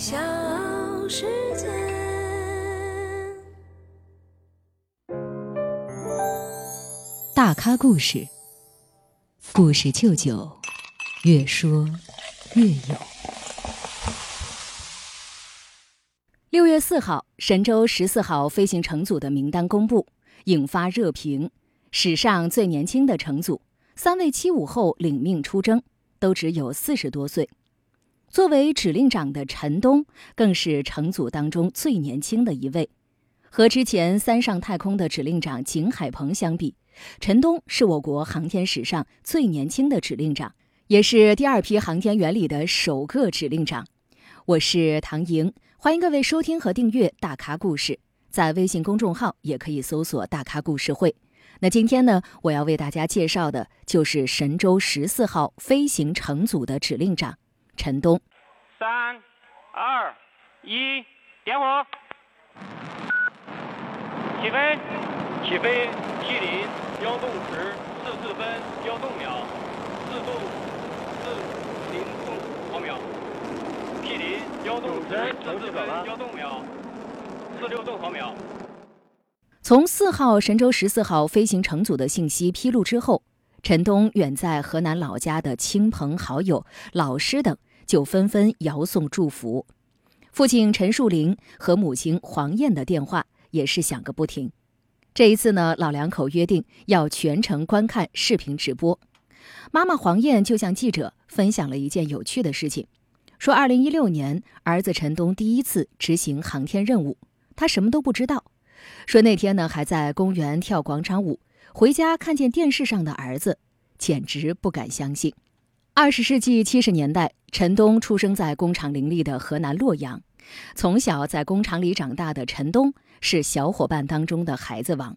小世界。大咖故事，故事舅舅，越说越有。六月四号，神舟十四号飞行乘组的名单公布，引发热评。史上最年轻的乘组，三位七五后领命出征，都只有四十多岁。作为指令长的陈冬，更是乘组当中最年轻的一位。和之前三上太空的指令长景海鹏相比，陈冬是我国航天史上最年轻的指令长，也是第二批航天员里的首个指令长。我是唐莹，欢迎各位收听和订阅《大咖故事》，在微信公众号也可以搜索“大咖故事会”。那今天呢，我要为大家介绍的就是神舟十四号飞行乘组的指令长陈东。三、二、一，点火！起飞！起飞！吉林幺洞时四四分幺洞秒，四度四零度毫秒。吉林幺洞时四四分幺洞秒，四六度毫秒。从四号神舟十四号飞行乘组的信息披露之后，陈东远在河南老家的亲朋好友、老师等就纷纷遥送祝福，父亲陈树林和母亲黄燕的电话也是响个不停。这一次呢，老两口约定要全程观看视频直播。妈妈黄燕就向记者分享了一件有趣的事情，说二零一六年儿子陈冬第一次执行航天任务，他什么都不知道。说那天呢，还在公园跳广场舞，回家看见电视上的儿子，简直不敢相信。二十世纪七十年代，陈东出生在工厂林立的河南洛阳，从小在工厂里长大的陈东是小伙伴当中的孩子王。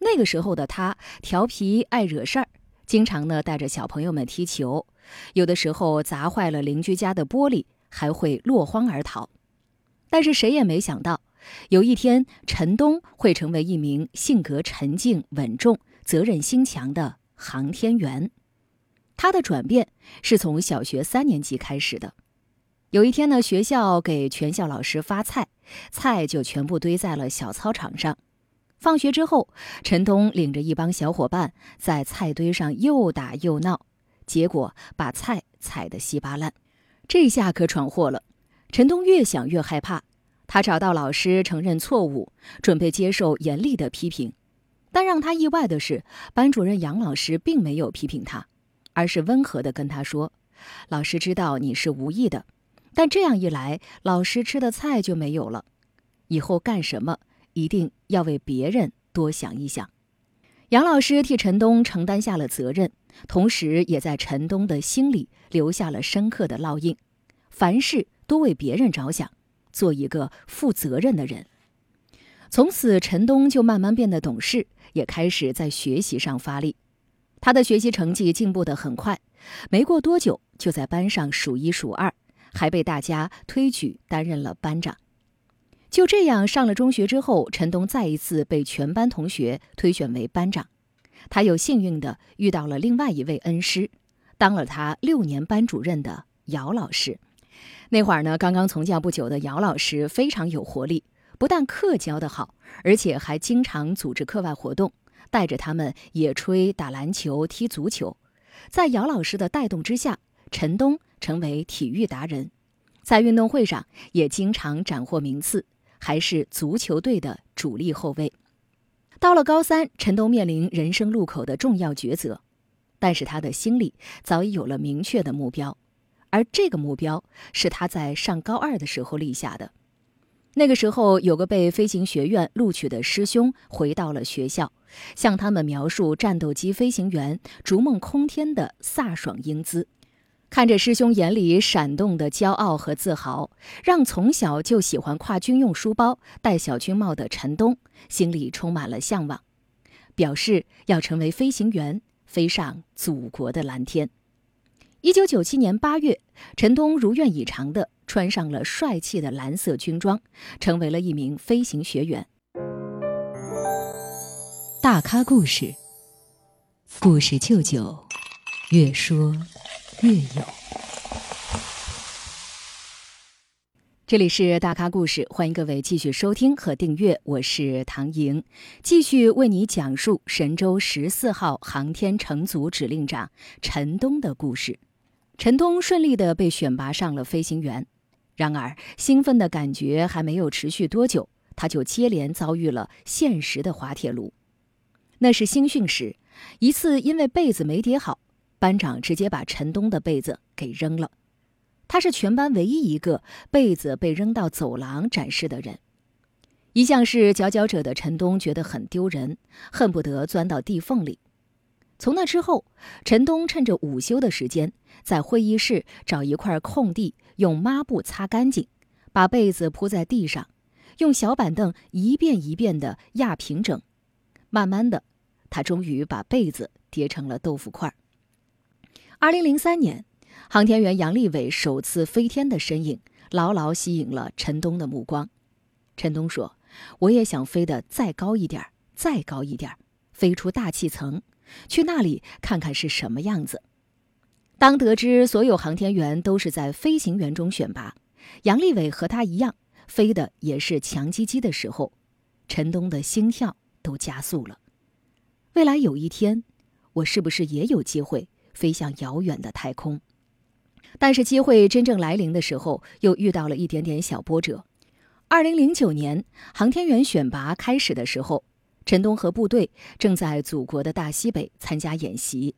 那个时候的他调皮爱惹事儿，经常呢带着小朋友们踢球，有的时候砸坏了邻居家的玻璃，还会落荒而逃。但是谁也没想到。有一天，陈东会成为一名性格沉静、稳重、责任心强的航天员。他的转变是从小学三年级开始的。有一天呢，学校给全校老师发菜，菜就全部堆在了小操场上。放学之后，陈东领着一帮小伙伴在菜堆上又打又闹，结果把菜踩得稀巴烂。这下可闯祸了。陈东越想越害怕。他找到老师承认错误，准备接受严厉的批评，但让他意外的是，班主任杨老师并没有批评他，而是温和地跟他说：“老师知道你是无意的，但这样一来，老师吃的菜就没有了。以后干什么一定要为别人多想一想。”杨老师替陈东承担下了责任，同时也在陈东的心里留下了深刻的烙印：凡事多为别人着想。做一个负责任的人。从此，陈东就慢慢变得懂事，也开始在学习上发力。他的学习成绩进步得很快，没过多久就在班上数一数二，还被大家推举担任了班长。就这样，上了中学之后，陈东再一次被全班同学推选为班长。他又幸运地遇到了另外一位恩师，当了他六年班主任的姚老师。那会儿呢，刚刚从教不久的姚老师非常有活力，不但课教得好，而且还经常组织课外活动，带着他们野炊、打篮球、踢足球。在姚老师的带动之下，陈东成为体育达人，在运动会上也经常斩获名次，还是足球队的主力后卫。到了高三，陈东面临人生路口的重要抉择，但是他的心里早已有了明确的目标。而这个目标是他在上高二的时候立下的。那个时候，有个被飞行学院录取的师兄回到了学校，向他们描述战斗机飞行员逐梦空天的飒爽英姿。看着师兄眼里闪动的骄傲和自豪，让从小就喜欢挎军用书包、戴小军帽的陈冬心里充满了向往，表示要成为飞行员，飞上祖国的蓝天。一九九七年八月，陈冬如愿以偿地穿上了帅气的蓝色军装，成为了一名飞行学员。大咖故事，故事舅舅，越说越有。这里是大咖故事，欢迎各位继续收听和订阅，我是唐莹，继续为你讲述神舟十四号航天乘组指令长陈冬的故事。陈东顺利的被选拔上了飞行员，然而兴奋的感觉还没有持续多久，他就接连遭遇了现实的滑铁卢。那是新训时，一次因为被子没叠好，班长直接把陈东的被子给扔了。他是全班唯一一个被子被扔到走廊展示的人。一向是佼佼者的陈东觉得很丢人，恨不得钻到地缝里。从那之后，陈东趁着午休的时间，在会议室找一块空地，用抹布擦干净，把被子铺在地上，用小板凳一遍一遍地压平整。慢慢的，他终于把被子叠成了豆腐块。二零零三年。航天员杨利伟首次飞天的身影，牢牢吸引了陈东的目光。陈东说：“我也想飞得再高一点，再高一点，飞出大气层，去那里看看是什么样子。”当得知所有航天员都是在飞行员中选拔，杨利伟和他一样飞的也是强击机的时候，陈冬的心跳都加速了。未来有一天，我是不是也有机会飞向遥远的太空？但是机会真正来临的时候，又遇到了一点点小波折。二零零九年航天员选拔开始的时候，陈东和部队正在祖国的大西北参加演习。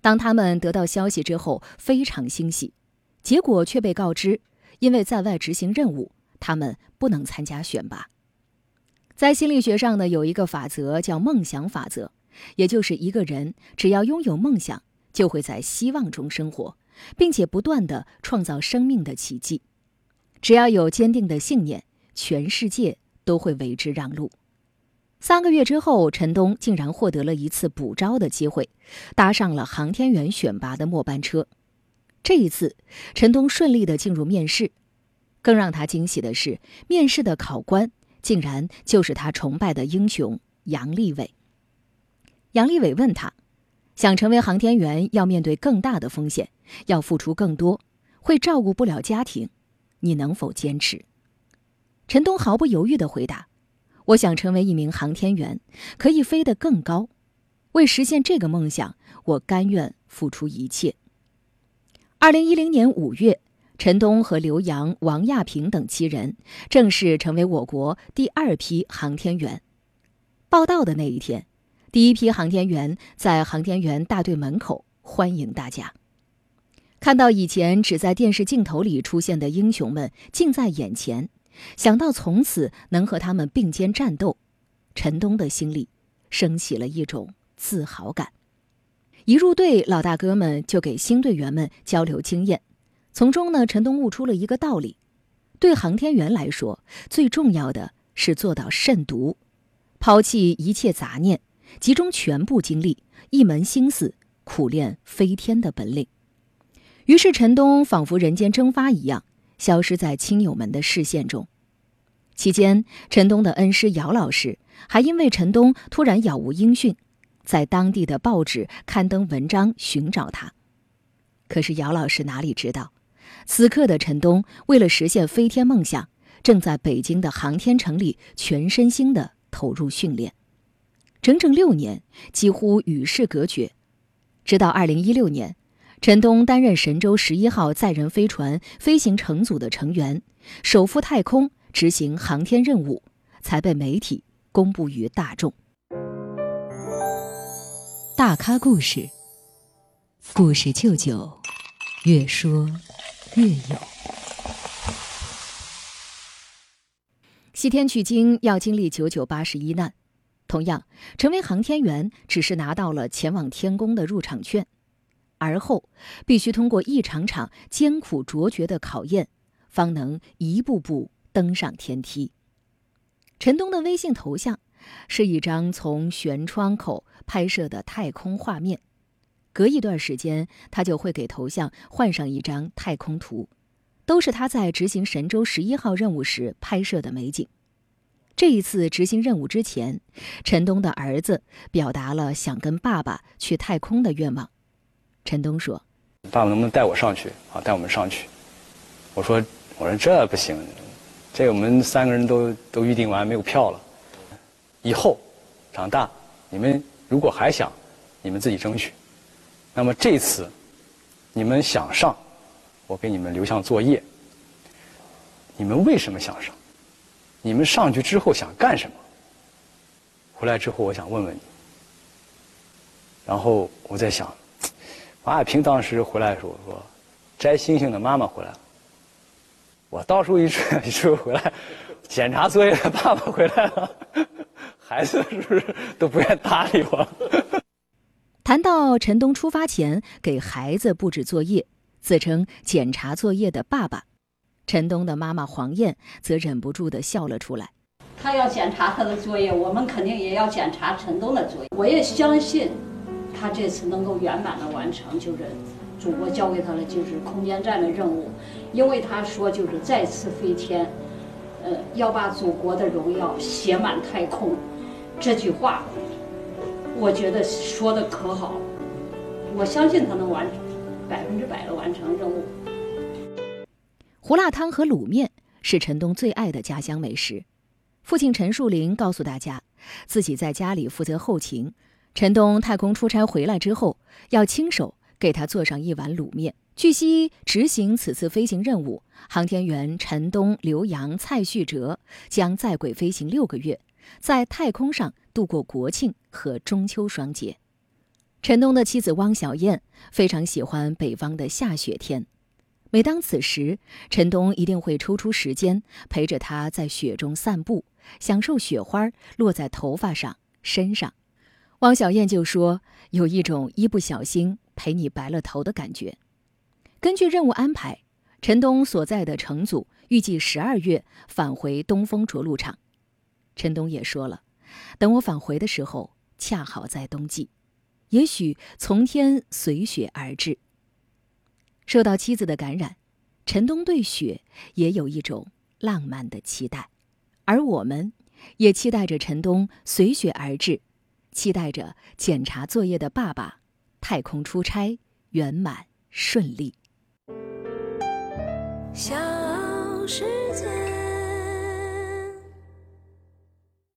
当他们得到消息之后，非常欣喜，结果却被告知，因为在外执行任务，他们不能参加选拔。在心理学上呢，有一个法则叫梦想法则，也就是一个人只要拥有梦想，就会在希望中生活。并且不断的创造生命的奇迹。只要有坚定的信念，全世界都会为之让路。三个月之后，陈东竟然获得了一次补招的机会，搭上了航天员选拔的末班车。这一次，陈东顺利的进入面试。更让他惊喜的是，面试的考官竟然就是他崇拜的英雄杨利伟。杨利伟问他。想成为航天员，要面对更大的风险，要付出更多，会照顾不了家庭，你能否坚持？陈东毫不犹豫地回答：“我想成为一名航天员，可以飞得更高。为实现这个梦想，我甘愿付出一切。”二零一零年五月，陈冬和刘洋、王亚平等七人正式成为我国第二批航天员。报道的那一天。第一批航天员在航天员大队门口欢迎大家，看到以前只在电视镜头里出现的英雄们近在眼前，想到从此能和他们并肩战斗，陈东的心里升起了一种自豪感。一入队，老大哥们就给新队员们交流经验，从中呢，陈东悟出了一个道理：对航天员来说，最重要的是做到慎独，抛弃一切杂念。集中全部精力，一门心思苦练飞天的本领。于是，陈东仿佛人间蒸发一样，消失在亲友们的视线中。期间，陈东的恩师姚老师还因为陈东突然杳无音讯，在当地的报纸刊登文章寻找他。可是，姚老师哪里知道，此刻的陈东为了实现飞天梦想，正在北京的航天城里全身心的投入训练。整整六年，几乎与世隔绝。直到二零一六年，陈冬担任神舟十一号载人飞船飞行乘组的成员，首赴太空执行航天任务，才被媒体公布于大众。大咖故事，故事舅舅，越说越有。西天取经要经历九九八十一难。同样，成为航天员只是拿到了前往天宫的入场券，而后必须通过一场场艰苦卓绝的考验，方能一步步登上天梯。陈东的微信头像是一张从舷窗口拍摄的太空画面，隔一段时间他就会给头像换上一张太空图，都是他在执行神舟十一号任务时拍摄的美景。这一次执行任务之前，陈东的儿子表达了想跟爸爸去太空的愿望。陈东说：“爸爸能不能带我上去啊？带我们上去？”我说：“我说这不行，这我们三个人都都预定完没有票了。以后长大，你们如果还想，你们自己争取。那么这次你们想上，我给你们留下作业。你们为什么想上？你们上去之后想干什么？回来之后我想问问你。然后我在想，马亚平当时回来的时候说，摘星星的妈妈回来了。我到时候一出一出回来，检查作业的爸爸回来了，孩子是不是都不愿搭理我？谈到陈东出发前给孩子布置作业，自称检查作业的爸爸，陈东的妈妈黄燕则忍不住的笑了出来。他要检查他的作业，我们肯定也要检查陈东的作业。我也相信，他这次能够圆满的完成，就是祖国交给他的就是空间站的任务。因为他说就是再次飞天，呃，要把祖国的荣耀写满太空，这句话，我觉得说的可好，我相信他能完，百分之百的完成任务。胡辣汤和卤面是陈东最爱的家乡美食。父亲陈树林告诉大家，自己在家里负责后勤，陈东太空出差回来之后，要亲手给他做上一碗卤面。据悉，执行此次飞行任务，航天员陈东、刘洋、蔡旭哲将在轨飞行六个月，在太空上度过国庆和中秋双节。陈东的妻子汪小燕非常喜欢北方的下雪天，每当此时，陈东一定会抽出时间陪着她在雪中散步，享受雪花落在头发上、身上。汪小燕就说：“有一种一不小心陪你白了头的感觉。”根据任务安排，陈东所在的乘组预计十二月返回东风着陆场。陈东也说了，等我返回的时候，恰好在冬季，也许从天随雪而至。受到妻子的感染，陈东对雪也有一种浪漫的期待，而我们，也期待着陈东随雪而至，期待着检查作业的爸爸太空出差圆满顺利。小时。